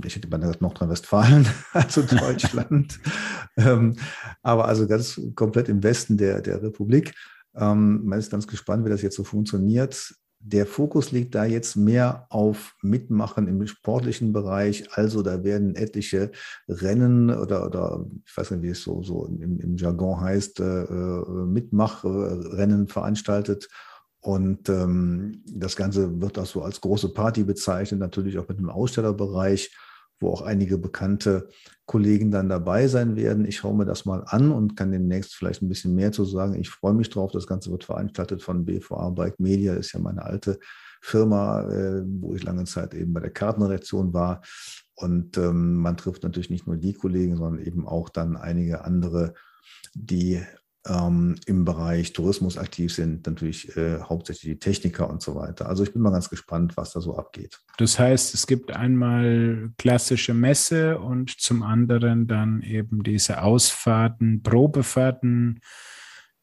ich hätte gesagt Nordrhein-Westfalen, also Deutschland. ähm, aber also ganz komplett im Westen der, der Republik. Ähm, man ist ganz gespannt, wie das jetzt so funktioniert der Fokus liegt da jetzt mehr auf Mitmachen im sportlichen Bereich. Also da werden etliche Rennen oder, oder ich weiß nicht, wie es so, so im, im Jargon heißt, äh, äh Mitmachrennen veranstaltet. Und ähm, das Ganze wird auch so als große Party bezeichnet, natürlich auch mit einem Ausstellerbereich wo auch einige bekannte Kollegen dann dabei sein werden. Ich schaue mir das mal an und kann demnächst vielleicht ein bisschen mehr zu sagen. Ich freue mich drauf. Das Ganze wird veranstaltet von BVA Bike Media, ist ja meine alte Firma, äh, wo ich lange Zeit eben bei der Kartenredaktion war. Und ähm, man trifft natürlich nicht nur die Kollegen, sondern eben auch dann einige andere, die ähm, im Bereich Tourismus aktiv sind, natürlich äh, hauptsächlich die Techniker und so weiter. Also ich bin mal ganz gespannt, was da so abgeht. Das heißt, es gibt einmal klassische Messe und zum anderen dann eben diese Ausfahrten, Probefahrten,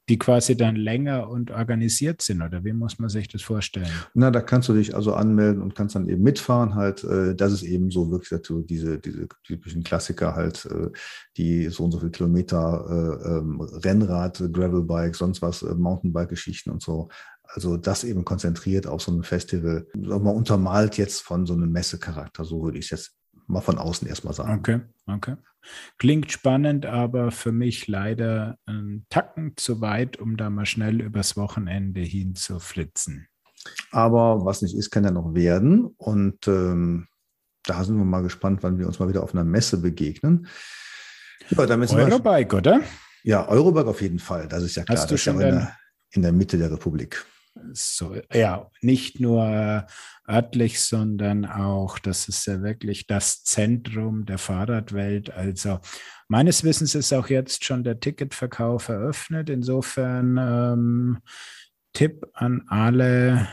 die quasi dann länger und organisiert sind oder wie muss man sich das vorstellen? Na, da kannst du dich also anmelden und kannst dann eben mitfahren halt. Äh, das ist eben so wirklich dazu diese, diese typischen Klassiker halt, äh, die so und so viele Kilometer äh, ähm, Rennrad, Gravelbike, sonst was, Mountainbike-Geschichten und so. Also das eben konzentriert auf so ein Festival, sagen wir, untermalt jetzt von so einem Messecharakter, so würde ich es jetzt mal von außen erstmal sagen. Okay, okay. Klingt spannend, aber für mich leider ein Tacken zu weit, um da mal schnell übers Wochenende hin zu flitzen. Aber was nicht ist, kann ja noch werden. Und ähm, da sind wir mal gespannt, wann wir uns mal wieder auf einer Messe begegnen. Ja, damit Eurobike, oder? Ja, Eurobike auf jeden Fall. Das ist ja klar. Hast du schon ja in, der, in der Mitte der Republik. So, ja, nicht nur örtlich, sondern auch, das ist ja wirklich das Zentrum der Fahrradwelt. Also meines Wissens ist auch jetzt schon der Ticketverkauf eröffnet. Insofern ähm, Tipp an alle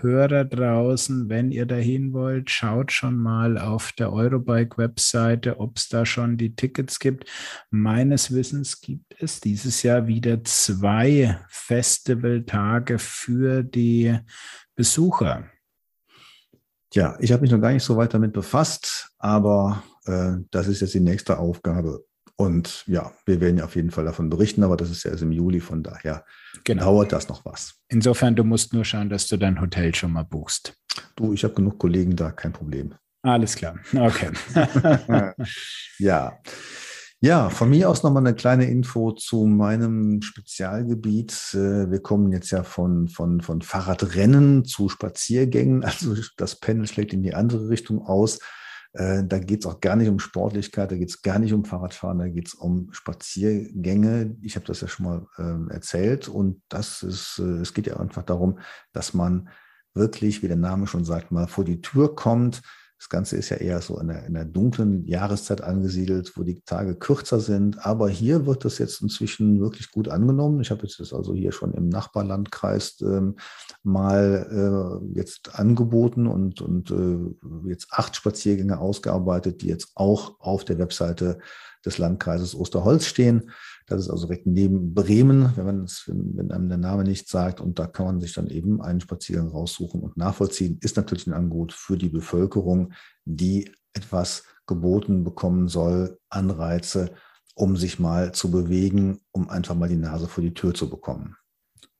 Hörer draußen, wenn ihr dahin wollt, schaut schon mal auf der Eurobike-Webseite, ob es da schon die Tickets gibt. Meines Wissens gibt es dieses Jahr wieder zwei Festivaltage für die Besucher. Ja, ich habe mich noch gar nicht so weit damit befasst, aber äh, das ist jetzt die nächste Aufgabe. Und ja, wir werden ja auf jeden Fall davon berichten, aber das ist ja erst im Juli, von daher genau. dauert das noch was. Insofern, du musst nur schauen, dass du dein Hotel schon mal buchst. Du, ich habe genug Kollegen da, kein Problem. Alles klar, okay. ja. Ja, von mir aus nochmal eine kleine Info zu meinem Spezialgebiet. Äh, wir kommen jetzt ja von, von, von Fahrradrennen zu Spaziergängen. Also das Pendel schlägt in die andere Richtung aus. Äh, da geht es auch gar nicht um Sportlichkeit, da geht es gar nicht um Fahrradfahren, da geht es um Spaziergänge. Ich habe das ja schon mal ähm, erzählt und das ist, äh, es geht ja einfach darum, dass man wirklich, wie der Name schon sagt, mal vor die Tür kommt, das Ganze ist ja eher so in der, in der dunklen Jahreszeit angesiedelt, wo die Tage kürzer sind. Aber hier wird das jetzt inzwischen wirklich gut angenommen. Ich habe jetzt das also hier schon im Nachbarlandkreis ähm, mal äh, jetzt angeboten und, und äh, jetzt acht Spaziergänge ausgearbeitet, die jetzt auch auf der Webseite des Landkreises Osterholz stehen. Das ist also direkt neben Bremen, wenn man es, wenn einem der Name nicht sagt. Und da kann man sich dann eben einen Spaziergang raussuchen und nachvollziehen. Ist natürlich ein Angebot für die Bevölkerung, die etwas geboten bekommen soll, Anreize, um sich mal zu bewegen, um einfach mal die Nase vor die Tür zu bekommen.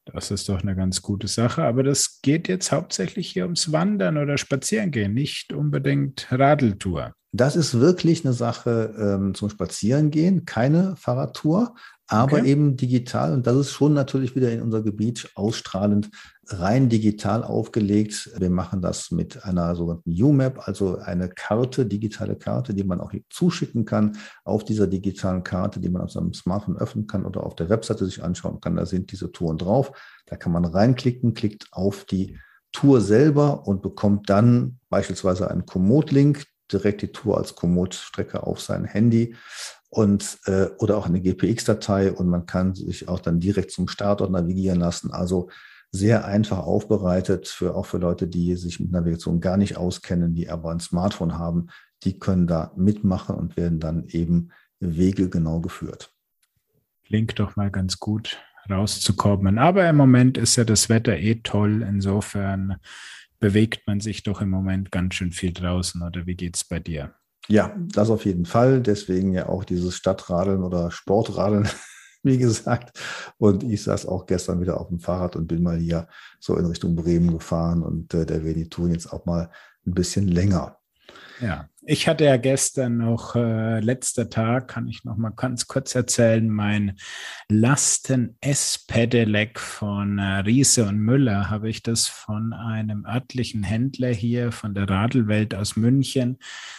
Das ist doch eine ganz gute Sache. Aber das geht jetzt hauptsächlich hier ums Wandern oder Spazierengehen, nicht unbedingt Radeltour. Das ist wirklich eine Sache ähm, zum Spazierengehen, keine Fahrradtour, aber okay. eben digital. Und das ist schon natürlich wieder in unser Gebiet ausstrahlend rein digital aufgelegt. Wir machen das mit einer sogenannten UMAP, also eine Karte, digitale Karte, die man auch zuschicken kann. Auf dieser digitalen Karte, die man auf seinem Smartphone öffnen kann oder auf der Webseite sich anschauen kann, da sind diese Touren drauf. Da kann man reinklicken, klickt auf die Tour selber und bekommt dann beispielsweise einen Komoot-Link, direkt die Tour als Komoot-Strecke auf sein Handy und äh, oder auch eine GPX-Datei und man kann sich auch dann direkt zum Startort navigieren lassen. Also sehr einfach aufbereitet für auch für Leute, die sich mit Navigation gar nicht auskennen, die aber ein Smartphone haben, die können da mitmachen und werden dann eben Wege genau geführt. Klingt doch mal ganz gut rauszukommen. Aber im Moment ist ja das Wetter eh toll. Insofern bewegt man sich doch im Moment ganz schön viel draußen. Oder wie geht es bei dir? Ja, das auf jeden Fall. Deswegen ja auch dieses Stadtradeln oder Sportradeln, wie gesagt. Und ich saß auch gestern wieder auf dem Fahrrad und bin mal hier so in Richtung Bremen gefahren. Und äh, der Tour jetzt auch mal ein bisschen länger. Ja, ich hatte ja gestern noch, äh, letzter Tag, kann ich noch mal ganz kurz erzählen, mein Lasten-S-Pedelec von äh, Riese und Müller habe ich das von einem örtlichen Händler hier von der Radelwelt aus München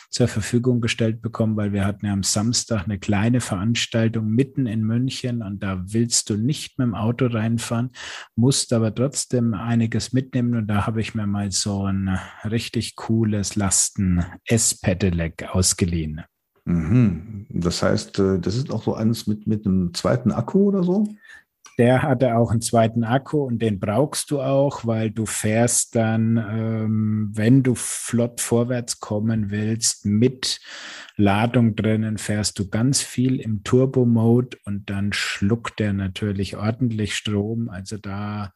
zur Verfügung gestellt bekommen, weil wir hatten ja am Samstag eine kleine Veranstaltung mitten in München und da willst du nicht mit dem Auto reinfahren, musst aber trotzdem einiges mitnehmen und da habe ich mir mal so ein richtig cooles Lasten-S-Pedelec ausgeliehen. Mhm. Das heißt, äh, das ist auch so eines mit, mit einem zweiten Akku oder so? Der hatte auch einen zweiten Akku und den brauchst du auch, weil du fährst dann, ähm, wenn du flott vorwärts kommen willst, mit Ladung drinnen, fährst du ganz viel im Turbo-Mode und dann schluckt der natürlich ordentlich Strom. Also da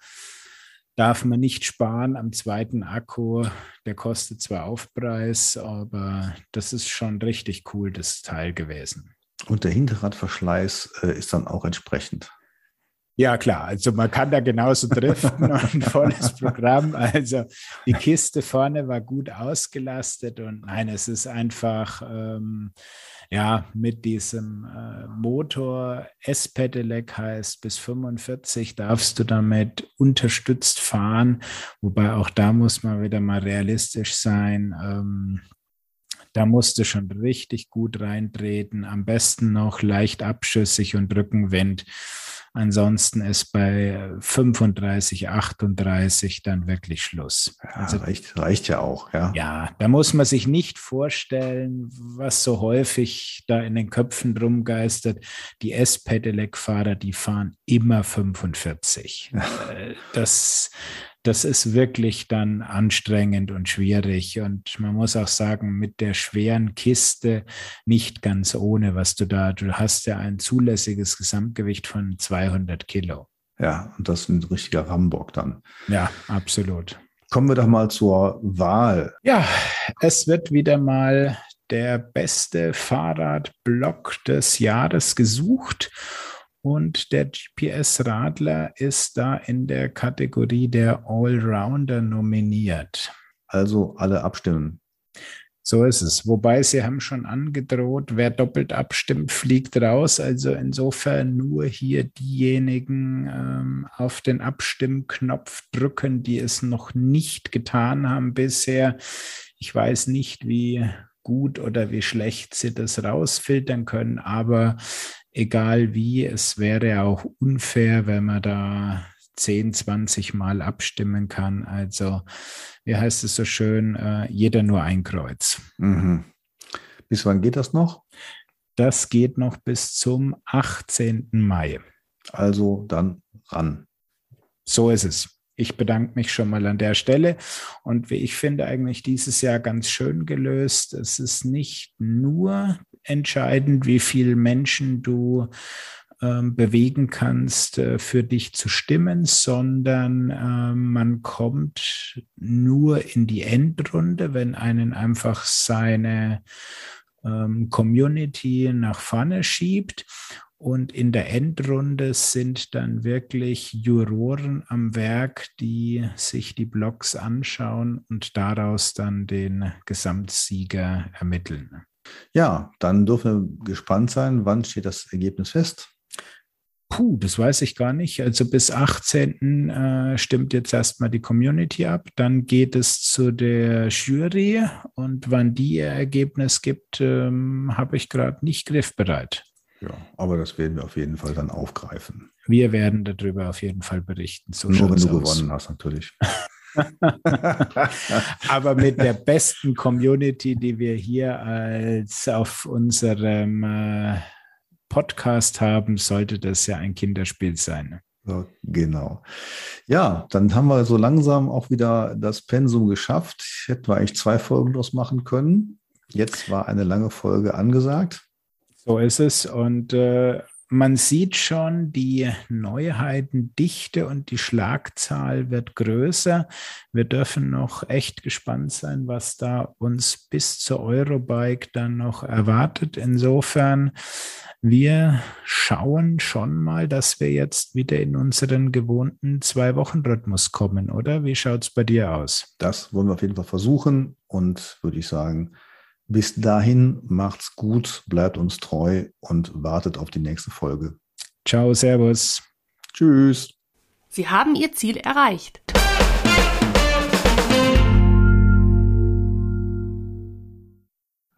darf man nicht sparen am zweiten Akku. Der kostet zwar Aufpreis, aber das ist schon richtig cool, das Teil gewesen. Und der Hinterradverschleiß äh, ist dann auch entsprechend. Ja, klar. Also man kann da genauso driften und ein volles Programm. Also die Kiste vorne war gut ausgelastet und nein, es ist einfach, ähm, ja, mit diesem äh, Motor S-Pedelec heißt, bis 45 darfst du damit unterstützt fahren. Wobei auch da muss man wieder mal realistisch sein. Ähm, da musst du schon richtig gut reintreten. Am besten noch leicht abschüssig und Rückenwind. Ansonsten ist bei 35, 38 dann wirklich Schluss. Ja, also, reicht, reicht ja auch, ja. Ja, da muss man sich nicht vorstellen, was so häufig da in den Köpfen rumgeistert. Die S-Pedelec-Fahrer, die fahren immer 45. Ja. Äh, das das ist wirklich dann anstrengend und schwierig. Und man muss auch sagen, mit der schweren Kiste nicht ganz ohne, was du da, du hast ja ein zulässiges Gesamtgewicht von 200 Kilo. Ja, und das ist ein richtiger Rambock dann. Ja, absolut. Kommen wir doch mal zur Wahl. Ja, es wird wieder mal der beste Fahrradblock des Jahres gesucht. Und der GPS-Radler ist da in der Kategorie der Allrounder nominiert. Also alle abstimmen. So ist es. Wobei sie haben schon angedroht, wer doppelt abstimmt, fliegt raus. Also insofern nur hier diejenigen ähm, auf den Abstimmknopf drücken, die es noch nicht getan haben bisher. Ich weiß nicht, wie gut oder wie schlecht sie das rausfiltern können, aber egal wie, es wäre auch unfair, wenn man da 10, 20 Mal abstimmen kann. Also, wie heißt es so schön, äh, jeder nur ein Kreuz. Mhm. Bis wann geht das noch? Das geht noch bis zum 18. Mai. Also dann ran. So ist es. Ich bedanke mich schon mal an der Stelle und wie ich finde eigentlich dieses Jahr ganz schön gelöst. Es ist nicht nur entscheidend, wie viele Menschen du ähm, bewegen kannst, äh, für dich zu stimmen, sondern äh, man kommt nur in die Endrunde, wenn einen einfach seine ähm, Community nach vorne schiebt. Und in der Endrunde sind dann wirklich Juroren am Werk, die sich die Blogs anschauen und daraus dann den Gesamtsieger ermitteln. Ja, dann dürfen wir gespannt sein. Wann steht das Ergebnis fest? Puh, das weiß ich gar nicht. Also bis 18. Äh, stimmt jetzt erstmal die Community ab. Dann geht es zu der Jury und wann die ihr Ergebnis gibt, ähm, habe ich gerade nicht griffbereit. Ja, aber das werden wir auf jeden Fall dann aufgreifen. Wir werden darüber auf jeden Fall berichten. So Nur wenn du aus. gewonnen hast, natürlich. Aber mit der besten Community, die wir hier als auf unserem äh, Podcast haben, sollte das ja ein Kinderspiel sein. So, genau. Ja, dann haben wir so langsam auch wieder das Pensum geschafft. Hätten wir eigentlich zwei Folgen draus machen können. Jetzt war eine lange Folge angesagt. So ist es. Und äh, man sieht schon, die Neuheitendichte und die Schlagzahl wird größer. Wir dürfen noch echt gespannt sein, was da uns bis zur Eurobike dann noch erwartet. Insofern, wir schauen schon mal, dass wir jetzt wieder in unseren gewohnten Zwei-Wochen-Rhythmus kommen, oder? Wie schaut es bei dir aus? Das wollen wir auf jeden Fall versuchen und würde ich sagen, bis dahin macht's gut, bleibt uns treu und wartet auf die nächste Folge. Ciao, Servus. Tschüss. Sie haben Ihr Ziel erreicht.